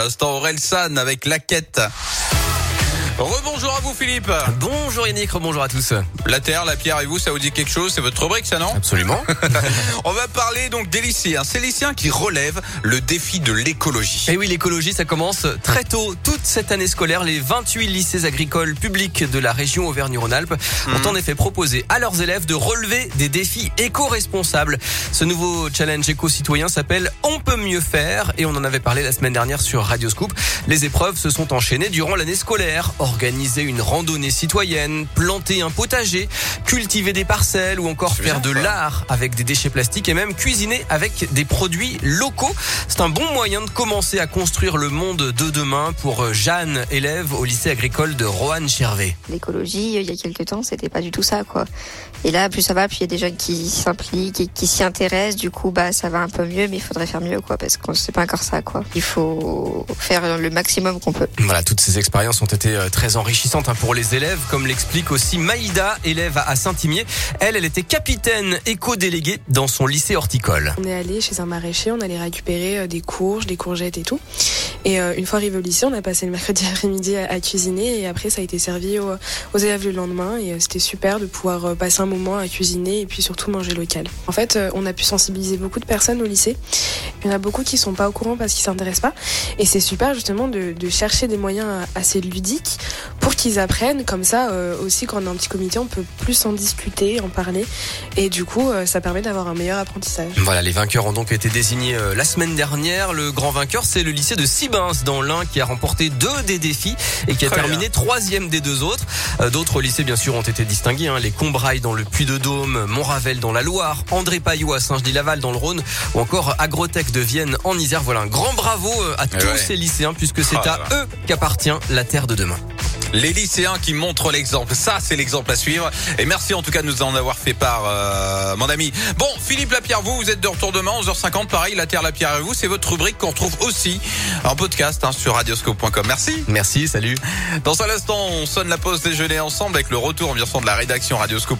L'instant Aurel San avec la quête. Rebonjour à vous Philippe. Bonjour Yannick, bonjour à tous. La terre, la pierre et vous, ça vous dit quelque chose? C'est votre rubrique ça non? Absolument. On va parler donc des lycéens. Ces lycéens qui relèvent le défi de l'écologie. Et oui, l'écologie, ça commence très tôt. Toute cette année scolaire, les 28 lycées agricoles publics de la région Auvergne-Rhône-Alpes ont en effet proposé à leurs élèves de relever des défis éco-responsables. Ce nouveau challenge éco-citoyen s'appelle On peut mieux faire et on en avait parlé la semaine dernière sur Radio Scoop. Les épreuves se sont enchaînées durant l'année scolaire. Organiser une randonnée citoyenne, planter un potager, cultiver des parcelles ou encore faire de l'art avec des déchets plastiques et même cuisiner avec des produits locaux. C'est un bon moyen de commencer à construire le monde de demain pour Jeanne, élève au lycée agricole de Roanne-Chervé. L'écologie, il y a quelques temps, c'était pas du tout ça, quoi. Et là, plus ça va, plus il y a des jeunes qui s'impliquent et qui s'y intéressent. Du coup, bah, ça va un peu mieux, mais il faudrait faire mieux, quoi, parce qu'on sait pas encore ça, quoi. Il faut faire le maximum qu'on peut. Voilà, toutes ces expériences ont été euh, très enrichissantes hein, pour les élèves, comme l'explique aussi Maïda, élève à Saint-Imier. Elle, elle était capitaine éco-déléguée dans son lycée horticole. On est allé chez un maraîcher, on allait récupérer euh, des courges, des courgettes et tout. Et euh, une fois arrivé au lycée, on a passé le mercredi après-midi à, cuisiner et après ça a été servi aux, élèves le lendemain et euh, c'était super de pouvoir passer un moment à cuisiner et puis surtout manger local. En fait, on a pu sensibiliser beaucoup de personnes au lycée. Il y en a beaucoup qui sont pas au courant parce qu'ils s'intéressent pas et c'est super justement de, chercher des moyens assez ludiques pour qu'ils apprennent. Comme ça aussi quand on est en petit comité, on peut plus en discuter, en parler et du coup euh, ça permet d'avoir un meilleur apprentissage. Voilà, les vainqueurs ont donc été désignés euh, la semaine dernière. Le grand vainqueur, c'est le lycée de Sibins dans l'Ain qui a remporté deux des défis et qui a Très terminé troisième des deux autres. Euh, D'autres lycées, bien sûr, ont été distingués. hein. Les Combrailles dans le Puy-de-Dôme, Montravel dans la Loire, André Payot à Saint-Genis-Laval dans le Rhône ou encore Agrotech de Vienne en Isère. Voilà, un grand bravo à tous ouais. ces lycéens puisque c'est Oh là à eux qu'appartient la terre de demain. Les lycéens qui montrent l'exemple. Ça, c'est l'exemple à suivre. Et merci en tout cas de nous en avoir fait part, euh, mon ami. Bon, Philippe Lapierre, vous, vous êtes de retour demain, 11h50. Pareil, La Terre, Lapierre et vous, c'est votre rubrique qu'on retrouve aussi en podcast hein, sur radioscope.com. Merci. Merci, salut. Dans un instant, on sonne la pause déjeuner ensemble avec le retour, sûr, de la rédaction Radioscope.